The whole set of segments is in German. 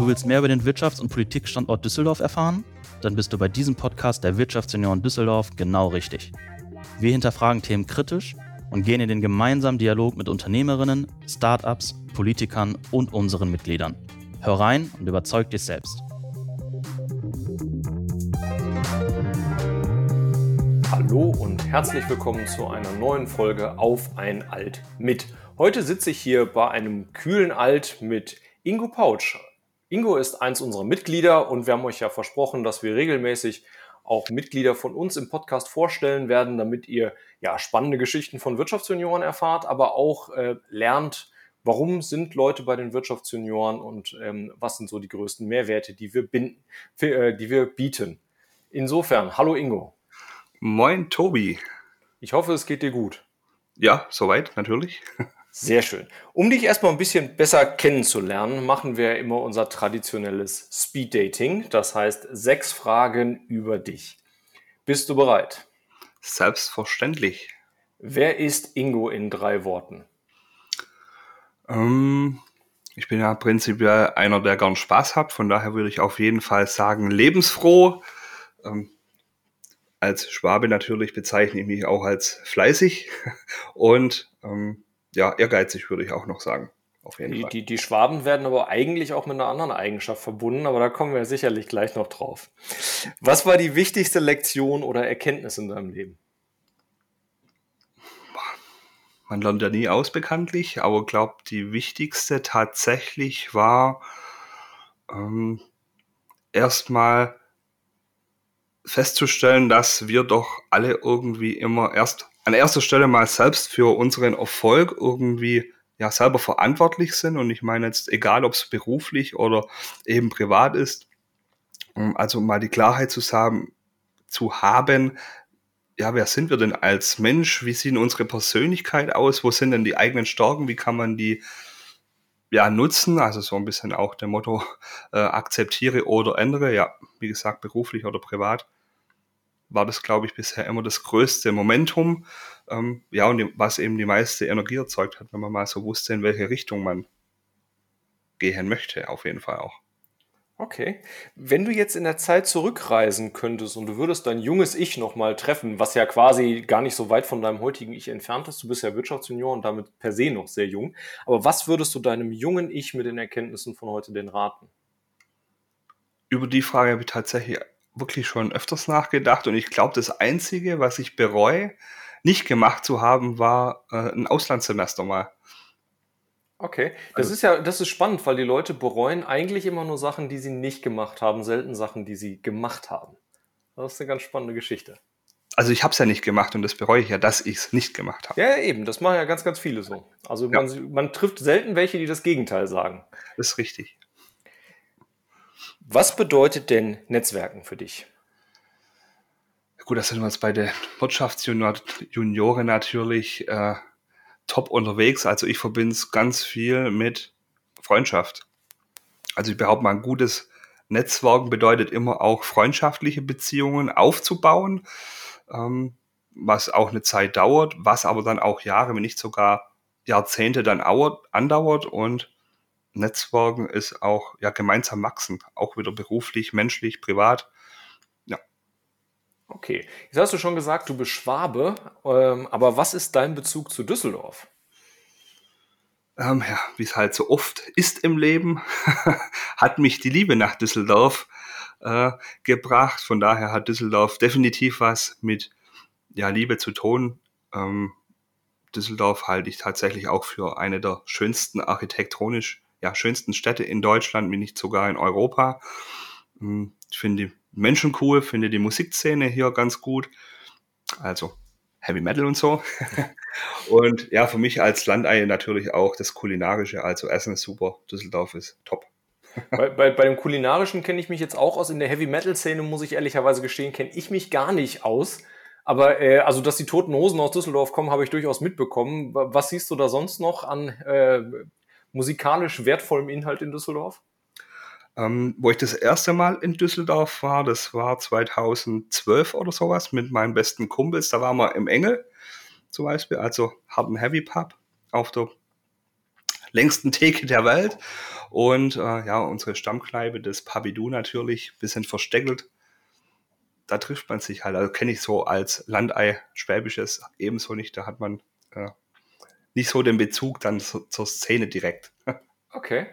Du willst mehr über den Wirtschafts- und Politikstandort Düsseldorf erfahren? Dann bist du bei diesem Podcast der Wirtschaftsunion Düsseldorf genau richtig. Wir hinterfragen Themen kritisch und gehen in den gemeinsamen Dialog mit Unternehmerinnen, Startups, Politikern und unseren Mitgliedern. Hör rein und überzeug dich selbst. Hallo und herzlich willkommen zu einer neuen Folge Auf ein Alt mit. Heute sitze ich hier bei einem kühlen Alt mit Ingo Pautsch. Ingo ist eins unserer Mitglieder und wir haben euch ja versprochen, dass wir regelmäßig auch Mitglieder von uns im Podcast vorstellen werden, damit ihr ja spannende Geschichten von Wirtschaftsjunioren erfahrt, aber auch äh, lernt, warum sind Leute bei den Wirtschaftsjunioren und ähm, was sind so die größten Mehrwerte, die wir, binden, äh, die wir bieten. Insofern, hallo Ingo. Moin, Tobi. Ich hoffe, es geht dir gut. Ja, soweit, natürlich. Sehr schön. Um dich erstmal ein bisschen besser kennenzulernen, machen wir immer unser traditionelles Speed Dating. Das heißt, sechs Fragen über dich. Bist du bereit? Selbstverständlich. Wer ist Ingo in drei Worten? Ähm, ich bin ja prinzipiell einer, der gern Spaß hat. Von daher würde ich auf jeden Fall sagen, lebensfroh. Ähm, als Schwabe natürlich bezeichne ich mich auch als fleißig und ähm, ja, ehrgeizig würde ich auch noch sagen. Auf jeden die, Fall. Die, die Schwaben werden aber eigentlich auch mit einer anderen Eigenschaft verbunden, aber da kommen wir sicherlich gleich noch drauf. Was war die wichtigste Lektion oder Erkenntnis in deinem Leben? Man lernt ja nie aus bekanntlich, aber glaube die wichtigste tatsächlich war ähm, erstmal festzustellen, dass wir doch alle irgendwie immer erst an erster Stelle mal selbst für unseren Erfolg irgendwie ja selber verantwortlich sind. Und ich meine jetzt, egal ob es beruflich oder eben privat ist, also mal die Klarheit zu haben, zu haben, ja, wer sind wir denn als Mensch? Wie sieht unsere Persönlichkeit aus? Wo sind denn die eigenen Stärken? Wie kann man die ja nutzen? Also so ein bisschen auch der Motto, äh, akzeptiere oder ändere. Ja, wie gesagt, beruflich oder privat war das, glaube ich, bisher immer das größte Momentum. Ähm, ja, und die, was eben die meiste Energie erzeugt hat, wenn man mal so wusste, in welche Richtung man gehen möchte, auf jeden Fall auch. Okay. Wenn du jetzt in der Zeit zurückreisen könntest und du würdest dein junges Ich nochmal treffen, was ja quasi gar nicht so weit von deinem heutigen Ich entfernt ist, du bist ja Wirtschaftsjunior und damit per se noch sehr jung, aber was würdest du deinem jungen Ich mit den Erkenntnissen von heute denn raten? Über die Frage habe ich tatsächlich wirklich schon öfters nachgedacht und ich glaube, das Einzige, was ich bereue, nicht gemacht zu haben, war äh, ein Auslandssemester mal. Okay, das also, ist ja, das ist spannend, weil die Leute bereuen eigentlich immer nur Sachen, die sie nicht gemacht haben, selten Sachen, die sie gemacht haben. Das ist eine ganz spannende Geschichte. Also ich habe es ja nicht gemacht und das bereue ich ja, dass ich es nicht gemacht habe. Ja, eben, das machen ja ganz, ganz viele so. Also ja. man, man trifft selten welche, die das Gegenteil sagen. Das ist richtig. Was bedeutet denn Netzwerken für dich? Gut, da sind wir jetzt bei den Wirtschaftsjunioren natürlich äh, top unterwegs. Also ich verbinde es ganz viel mit Freundschaft. Also ich behaupte mal, ein gutes Netzwerken bedeutet immer auch freundschaftliche Beziehungen aufzubauen, ähm, was auch eine Zeit dauert, was aber dann auch Jahre, wenn nicht sogar Jahrzehnte dann andauert und Netzwerken ist auch ja gemeinsam wachsen, auch wieder beruflich, menschlich, privat. Ja. Okay, jetzt hast du schon gesagt, du bist Schwabe, ähm, aber was ist dein Bezug zu Düsseldorf? Ähm, ja, wie es halt so oft ist im Leben, hat mich die Liebe nach Düsseldorf äh, gebracht. Von daher hat Düsseldorf definitiv was mit ja, Liebe zu tun. Ähm, Düsseldorf halte ich tatsächlich auch für eine der schönsten architektonisch ja, schönsten Städte in Deutschland, wenn nicht sogar in Europa. Hm, ich finde die Menschen cool, finde die Musikszene hier ganz gut. Also Heavy Metal und so. und ja, für mich als Landei natürlich auch das Kulinarische, also Essen ist super, Düsseldorf ist top. bei, bei, bei dem Kulinarischen kenne ich mich jetzt auch aus. In der Heavy Metal Szene muss ich ehrlicherweise gestehen, kenne ich mich gar nicht aus. Aber äh, also, dass die Toten Hosen aus Düsseldorf kommen, habe ich durchaus mitbekommen. Was siehst du da sonst noch an äh, musikalisch wertvollem Inhalt in Düsseldorf? Ähm, wo ich das erste Mal in Düsseldorf war, das war 2012 oder sowas mit meinen besten Kumpels. Da waren wir im Engel zum Beispiel, also Hard Heavy Pub auf der längsten Theke der Welt. Und äh, ja, unsere Stammkneipe, das Pabidu natürlich, bisschen versteckelt. Da trifft man sich halt. Also kenne ich so als Landei Schwäbisches ebenso nicht. Da hat man äh, nicht so den Bezug dann zur, zur Szene direkt. Okay.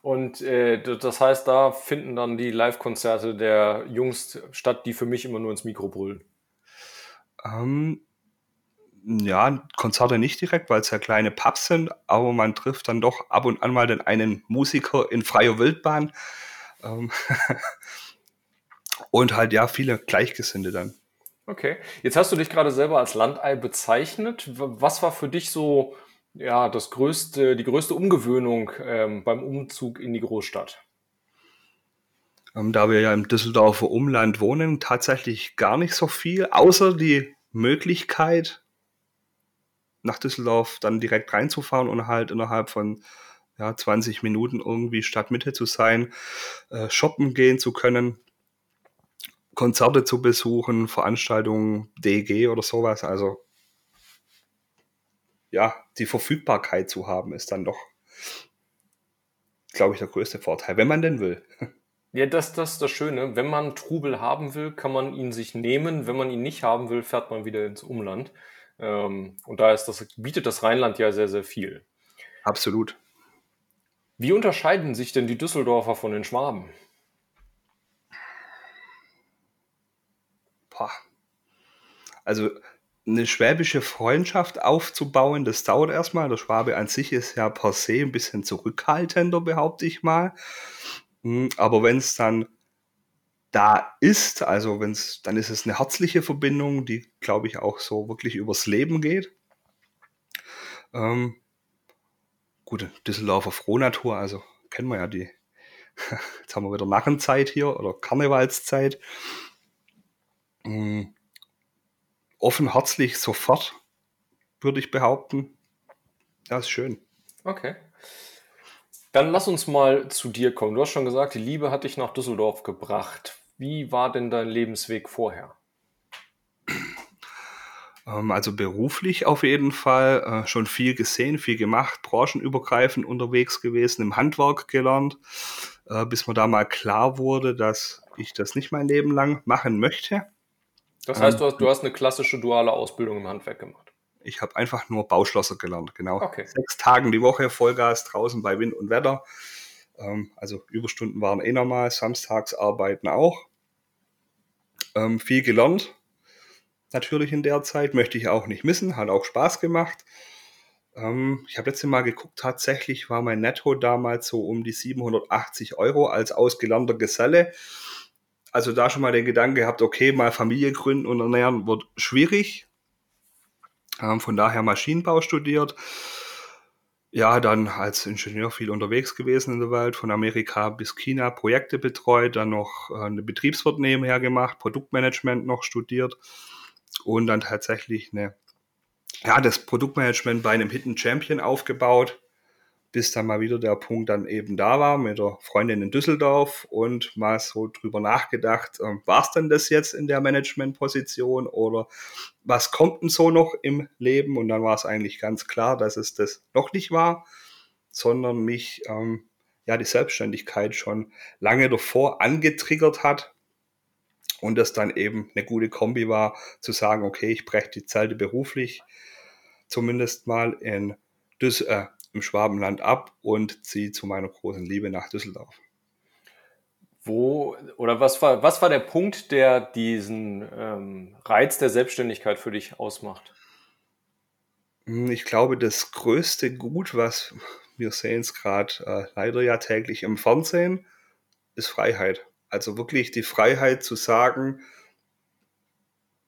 Und äh, das heißt, da finden dann die Live-Konzerte der Jungs statt, die für mich immer nur ins Mikro brüllen. Ähm, ja, Konzerte nicht direkt, weil es ja kleine Pubs sind, aber man trifft dann doch ab und an mal den einen Musiker in freier Wildbahn. Ähm und halt ja, viele Gleichgesinnte dann. Okay, jetzt hast du dich gerade selber als Landei bezeichnet. Was war für dich so ja, das größte, die größte Umgewöhnung ähm, beim Umzug in die Großstadt? Ähm, da wir ja im Düsseldorfer Umland wohnen, tatsächlich gar nicht so viel, außer die Möglichkeit, nach Düsseldorf dann direkt reinzufahren und halt innerhalb von ja, 20 Minuten irgendwie Stadtmitte zu sein, äh, shoppen gehen zu können, Konzerte zu besuchen, Veranstaltungen, DG oder sowas. Also ja, die Verfügbarkeit zu haben, ist dann doch, glaube ich, der größte Vorteil, wenn man denn will. Ja, das, das ist das Schöne. Wenn man Trubel haben will, kann man ihn sich nehmen. Wenn man ihn nicht haben will, fährt man wieder ins Umland. Ähm, und da ist das, bietet das Rheinland ja sehr, sehr viel. Absolut. Wie unterscheiden sich denn die Düsseldorfer von den Schwaben? Boah. Also eine schwäbische Freundschaft aufzubauen, das dauert erstmal. Der Schwabe an sich ist ja per se ein bisschen zurückhaltender, behaupte ich mal. Hm, aber wenn es dann da ist, also wenn es, dann ist es eine herzliche Verbindung, die, glaube ich, auch so wirklich übers Leben geht. Ähm, gut, Düsseldorfer Frohnatur, also kennen wir ja die. Jetzt haben wir wieder Narrenzeit hier oder Karnevalszeit. Ähm, offen, herzlich, sofort, würde ich behaupten. Ja, ist schön. Okay. Dann lass uns mal zu dir kommen. Du hast schon gesagt, die Liebe hat dich nach Düsseldorf gebracht. Wie war denn dein Lebensweg vorher? Ähm, also beruflich auf jeden Fall äh, schon viel gesehen, viel gemacht, branchenübergreifend unterwegs gewesen, im Handwerk gelernt, äh, bis mir da mal klar wurde, dass ich das nicht mein Leben lang machen möchte. Das heißt, du hast, du hast eine klassische duale Ausbildung im Handwerk gemacht. Ich habe einfach nur Bauschlosser gelernt, genau. Okay. Sechs Tagen die Woche Vollgas draußen bei Wind und Wetter. Ähm, also Überstunden waren eh normal, samstags arbeiten auch. Ähm, viel gelernt, natürlich in der Zeit, möchte ich auch nicht missen, hat auch Spaß gemacht. Ähm, ich habe letztes Mal geguckt, tatsächlich war mein Netto damals so um die 780 Euro als ausgelernter Geselle also da schon mal den Gedanken gehabt, okay, mal Familie gründen und ernähren wird schwierig. Ähm, von daher Maschinenbau studiert. Ja, dann als Ingenieur viel unterwegs gewesen in der Welt, von Amerika bis China Projekte betreut, dann noch äh, eine Betriebswirt nebenher gemacht, Produktmanagement noch studiert und dann tatsächlich eine, ja, das Produktmanagement bei einem Hidden Champion aufgebaut bis dann mal wieder der Punkt dann eben da war mit der Freundin in Düsseldorf und mal so drüber nachgedacht, äh, war es denn das jetzt in der Managementposition oder was kommt denn so noch im Leben? Und dann war es eigentlich ganz klar, dass es das noch nicht war, sondern mich ähm, ja die Selbstständigkeit schon lange davor angetriggert hat und das dann eben eine gute Kombi war, zu sagen, okay, ich breche die Zelte beruflich zumindest mal in Düs äh, im Schwabenland ab und ziehe zu meiner großen Liebe nach Düsseldorf. Wo oder was war, was war der Punkt, der diesen ähm, Reiz der Selbstständigkeit für dich ausmacht? Hm, ich glaube, das größte Gut, was wir sehen es gerade äh, leider ja täglich im Fernsehen, ist Freiheit. Also wirklich die Freiheit zu sagen,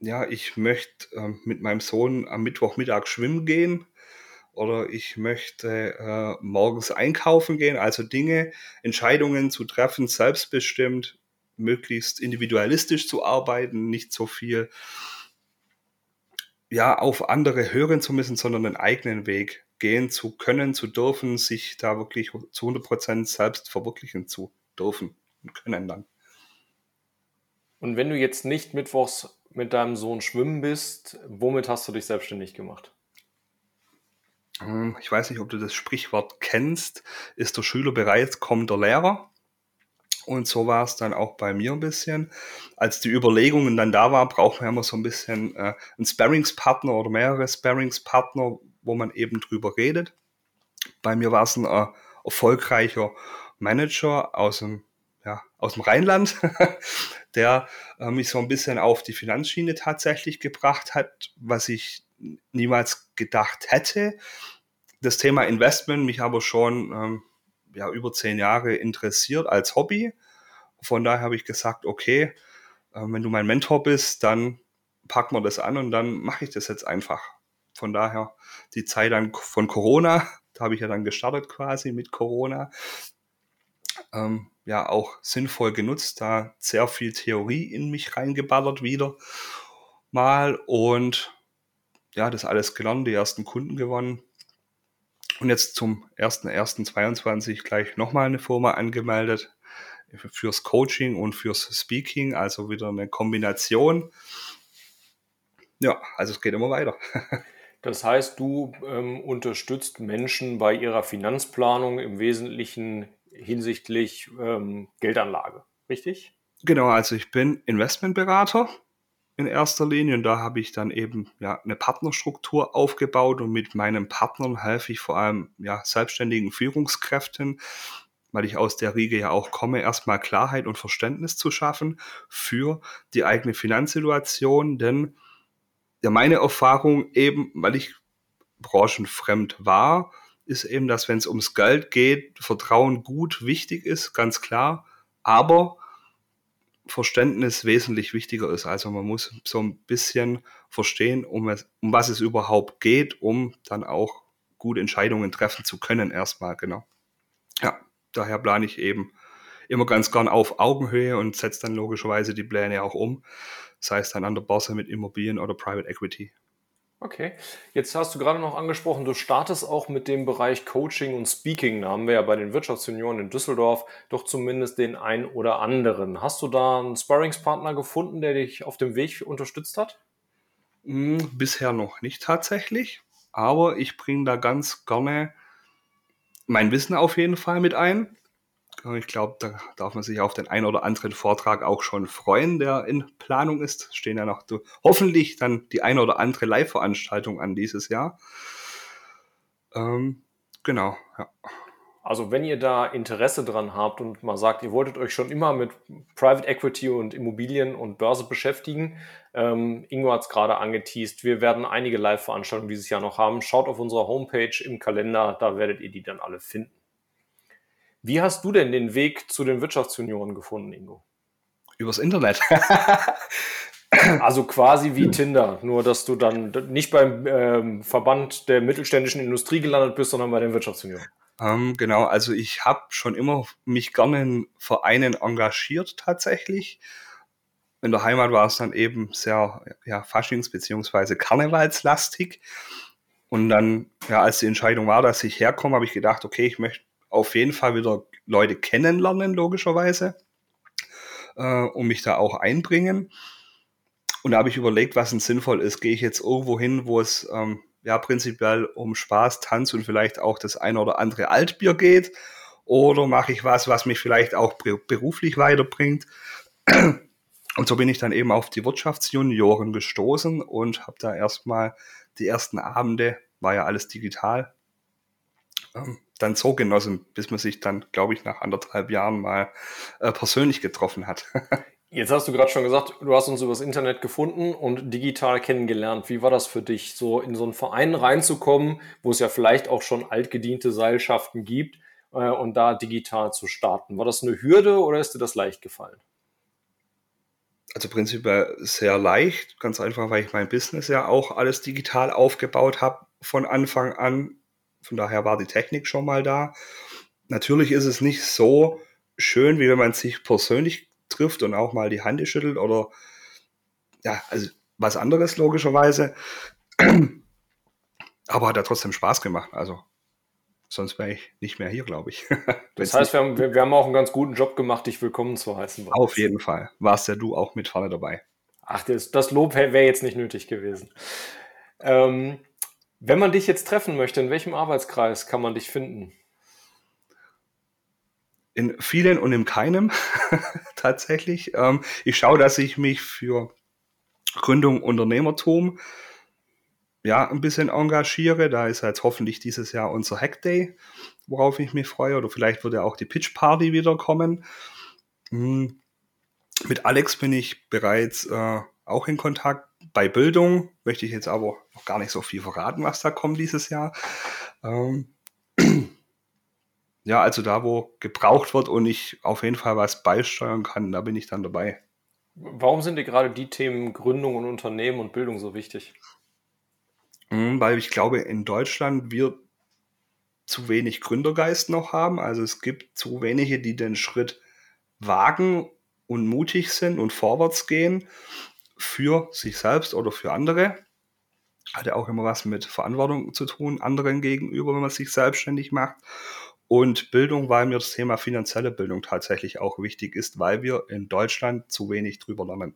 ja, ich möchte äh, mit meinem Sohn am Mittwochmittag schwimmen gehen oder ich möchte äh, morgens einkaufen gehen, also Dinge, Entscheidungen zu treffen, selbstbestimmt, möglichst individualistisch zu arbeiten, nicht so viel ja, auf andere hören zu müssen, sondern den eigenen Weg gehen zu können, zu dürfen, sich da wirklich zu 100 Prozent selbst verwirklichen zu dürfen und können dann. Und wenn du jetzt nicht mittwochs mit deinem Sohn schwimmen bist, womit hast du dich selbstständig gemacht? Hm, ich weiß nicht, ob du das Sprichwort kennst, ist der Schüler bereit, kommt der Lehrer. Und so war es dann auch bei mir ein bisschen. Als die Überlegungen dann da war, braucht man immer so ein bisschen äh, einen Sparringspartner oder mehrere Sparringspartner, wo man eben drüber redet. Bei mir war es ein äh, erfolgreicher Manager aus dem, ja, aus dem Rheinland, der äh, mich so ein bisschen auf die Finanzschiene tatsächlich gebracht hat, was ich niemals gedacht hätte. Das Thema Investment mich aber schon ähm, ja, über zehn Jahre interessiert als Hobby. Von daher habe ich gesagt, okay, äh, wenn du mein Mentor bist, dann packen wir das an und dann mache ich das jetzt einfach. Von daher die Zeit dann von Corona, da habe ich ja dann gestartet quasi mit Corona, ähm, ja auch sinnvoll genutzt, da sehr viel Theorie in mich reingeballert wieder mal und ja, das alles gelernt, die ersten Kunden gewonnen. Und jetzt zum 1.1.22 gleich nochmal eine Firma angemeldet fürs Coaching und fürs Speaking, also wieder eine Kombination. Ja, also es geht immer weiter. Das heißt, du ähm, unterstützt Menschen bei ihrer Finanzplanung im Wesentlichen hinsichtlich ähm, Geldanlage, richtig? Genau, also ich bin Investmentberater in erster Linie. Und da habe ich dann eben ja eine Partnerstruktur aufgebaut und mit meinen Partnern helfe ich vor allem ja selbstständigen Führungskräften, weil ich aus der Riege ja auch komme, erstmal Klarheit und Verständnis zu schaffen für die eigene Finanzsituation, denn ja meine Erfahrung eben, weil ich branchenfremd war, ist eben, dass wenn es ums Geld geht, Vertrauen gut wichtig ist, ganz klar, aber Verständnis wesentlich wichtiger ist. Also man muss so ein bisschen verstehen, um, es, um was es überhaupt geht, um dann auch gute Entscheidungen treffen zu können, erstmal, genau. Ja, daher plane ich eben immer ganz gern auf Augenhöhe und setze dann logischerweise die Pläne auch um, sei es dann an der Börse mit Immobilien oder Private Equity. Okay, jetzt hast du gerade noch angesprochen, du startest auch mit dem Bereich Coaching und Speaking. Da haben wir ja bei den Wirtschaftsunion in Düsseldorf doch zumindest den einen oder anderen. Hast du da einen Sparringspartner gefunden, der dich auf dem Weg unterstützt hat? Hm, bisher noch nicht tatsächlich, aber ich bringe da ganz gerne mein Wissen auf jeden Fall mit ein. Ich glaube, da darf man sich auf den einen oder anderen Vortrag auch schon freuen, der in Planung ist. Stehen ja noch hoffentlich dann die eine oder andere Live-Veranstaltung an dieses Jahr. Ähm, genau, ja. Also wenn ihr da Interesse dran habt und mal sagt, ihr wolltet euch schon immer mit Private Equity und Immobilien und Börse beschäftigen, ähm, Ingo hat es gerade angeteased, wir werden einige Live-Veranstaltungen dieses Jahr noch haben. Schaut auf unserer Homepage im Kalender, da werdet ihr die dann alle finden. Wie hast du denn den Weg zu den Wirtschaftsunionen gefunden, Ingo? Übers Internet. also quasi wie Tinder, nur dass du dann nicht beim ähm, Verband der mittelständischen Industrie gelandet bist, sondern bei den Wirtschaftsunionen. Ähm, genau, also ich habe schon immer mich gerne in Vereinen engagiert tatsächlich. In der Heimat war es dann eben sehr ja, Faschings- bzw. Karnevalslastig. Und dann, ja, als die Entscheidung war, dass ich herkomme, habe ich gedacht, okay, ich möchte auf jeden Fall wieder Leute kennenlernen, logischerweise, äh, und mich da auch einbringen. Und da habe ich überlegt, was denn sinnvoll ist. Gehe ich jetzt irgendwo hin, wo es ähm, ja prinzipiell um Spaß, Tanz und vielleicht auch das eine oder andere Altbier geht? Oder mache ich was, was mich vielleicht auch beruflich weiterbringt? Und so bin ich dann eben auf die Wirtschaftsjunioren gestoßen und habe da erstmal die ersten Abende, war ja alles digital, ähm, dann so genossen, bis man sich dann, glaube ich, nach anderthalb Jahren mal äh, persönlich getroffen hat. Jetzt hast du gerade schon gesagt, du hast uns übers Internet gefunden und digital kennengelernt. Wie war das für dich, so in so einen Verein reinzukommen, wo es ja vielleicht auch schon altgediente Seilschaften gibt äh, und da digital zu starten? War das eine Hürde oder ist dir das leicht gefallen? Also prinzipiell sehr leicht, ganz einfach, weil ich mein Business ja auch alles digital aufgebaut habe von Anfang an von daher war die Technik schon mal da. Natürlich ist es nicht so schön, wie wenn man sich persönlich trifft und auch mal die Hand schüttelt oder ja, also was anderes logischerweise. Aber hat ja trotzdem Spaß gemacht. Also sonst wäre ich nicht mehr hier, glaube ich. das heißt, wir haben, wir, wir haben, auch einen ganz guten Job gemacht, dich willkommen zu heißen. Auf jeden Fall. Warst ja du auch mit vorne dabei. Ach, das, das Lob wäre jetzt nicht nötig gewesen. Ähm, Wenn man dich jetzt treffen möchte, in welchem Arbeitskreis kann man dich finden? In vielen und in keinem tatsächlich. Ähm, ich schaue, dass ich mich für Gründung Unternehmertum ja ein bisschen engagiere. Da ist jetzt hoffentlich dieses Jahr unser Hack Day, worauf ich mich freue. Oder vielleicht wird ja auch die Pitch Party wiederkommen. Hm. Mit Alex bin ich bereits äh, auch in Kontakt. Bei Bildung möchte ich jetzt aber noch gar nicht so viel verraten, was da kommt dieses Jahr. Ähm, ja, also da, wo gebraucht wird und ich auf jeden Fall was beisteuern kann, da bin ich dann dabei. Warum sind dir gerade die Themen Gründung und Unternehmen und Bildung so wichtig? Hm, weil ich glaube, in Deutschland wir zu wenig Gründergeist noch haben. Also es gibt zu wenige, die den Schritt wagen und mutig sind und vorwärts gehen für sich selbst oder für andere. Hat ja auch immer was mit Verantwortung zu tun, anderen gegenüber, wenn man sich selbstständig macht. Und Bildung, weil mir das Thema finanzielle Bildung tatsächlich auch wichtig ist, weil wir in Deutschland zu wenig drüber lernen.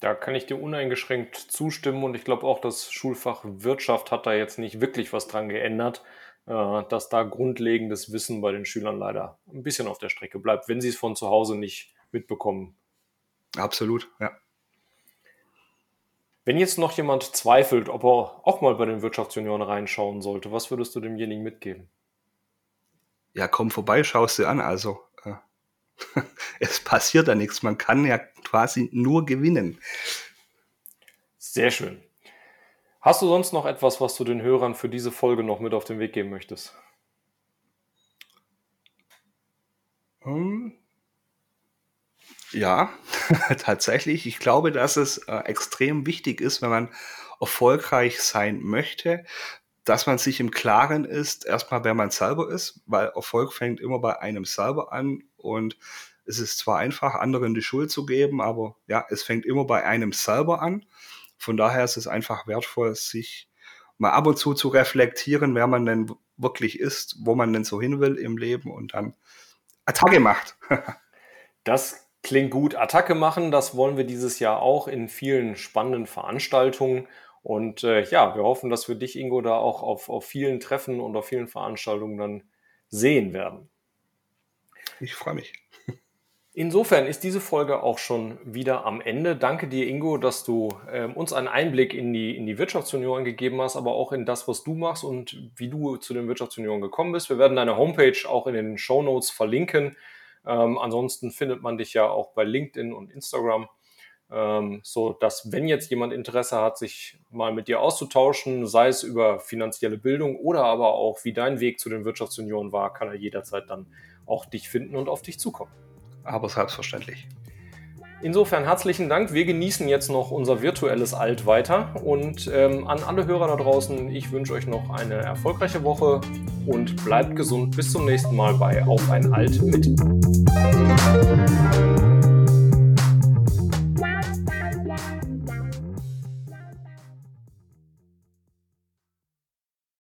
Da kann ich dir uneingeschränkt zustimmen und ich glaube auch, das Schulfach Wirtschaft hat da jetzt nicht wirklich was dran geändert, äh, dass da grundlegendes Wissen bei den Schülern leider ein bisschen auf der Strecke bleibt, wenn sie es von zu Hause nicht mitbekommen. Absolut, ja. Wenn jetzt noch jemand zweifelt, ob er auch mal bei den Wirtschaftsjunioren reinschauen sollte, was würdest du demjenigen mitgeben? Ja, komm vorbei, schau es dir an. Also, äh, es passiert da nichts. Man kann ja quasi nur gewinnen. Sehr schön. Hast du sonst noch etwas, was du den Hörern für diese Folge noch mit auf den Weg geben möchtest? Ähm, ja, tatsächlich. Ich glaube, dass es äh, extrem wichtig ist, wenn man erfolgreich sein möchte, dass man sich im Klaren ist, erstmal, wer man selber ist, weil Erfolg fängt immer bei einem selber an und es ist zwar einfach, anderen die Schuld zu geben, aber ja, es fängt immer bei einem selber an. Von daher ist es einfach wertvoll, sich mal ab und zu zu reflektieren, wer man denn wirklich ist, wo man denn so hin will im Leben und dann Attacke macht. das klingt gut. Attacke machen, das wollen wir dieses Jahr auch in vielen spannenden Veranstaltungen. Und äh, ja, wir hoffen, dass wir dich, Ingo, da auch auf, auf vielen Treffen und auf vielen Veranstaltungen dann sehen werden. Ich freue mich. Insofern ist diese Folge auch schon wieder am Ende. Danke dir, Ingo, dass du äh, uns einen Einblick in die, in die Wirtschaftsunion gegeben hast, aber auch in das, was du machst und wie du zu den Wirtschaftsunion gekommen bist. Wir werden deine Homepage auch in den Show Notes verlinken. Ähm, ansonsten findet man dich ja auch bei LinkedIn und Instagram ähm, so dass wenn jetzt jemand Interesse hat, sich mal mit dir auszutauschen, sei es über finanzielle Bildung oder aber auch wie dein Weg zu den Wirtschaftsunionen war, kann er jederzeit dann auch dich finden und auf dich zukommen. Aber selbstverständlich. Insofern herzlichen Dank. Wir genießen jetzt noch unser virtuelles Alt weiter. Und ähm, an alle Hörer da draußen, ich wünsche euch noch eine erfolgreiche Woche und bleibt gesund. Bis zum nächsten Mal bei Auf ein Alt mit.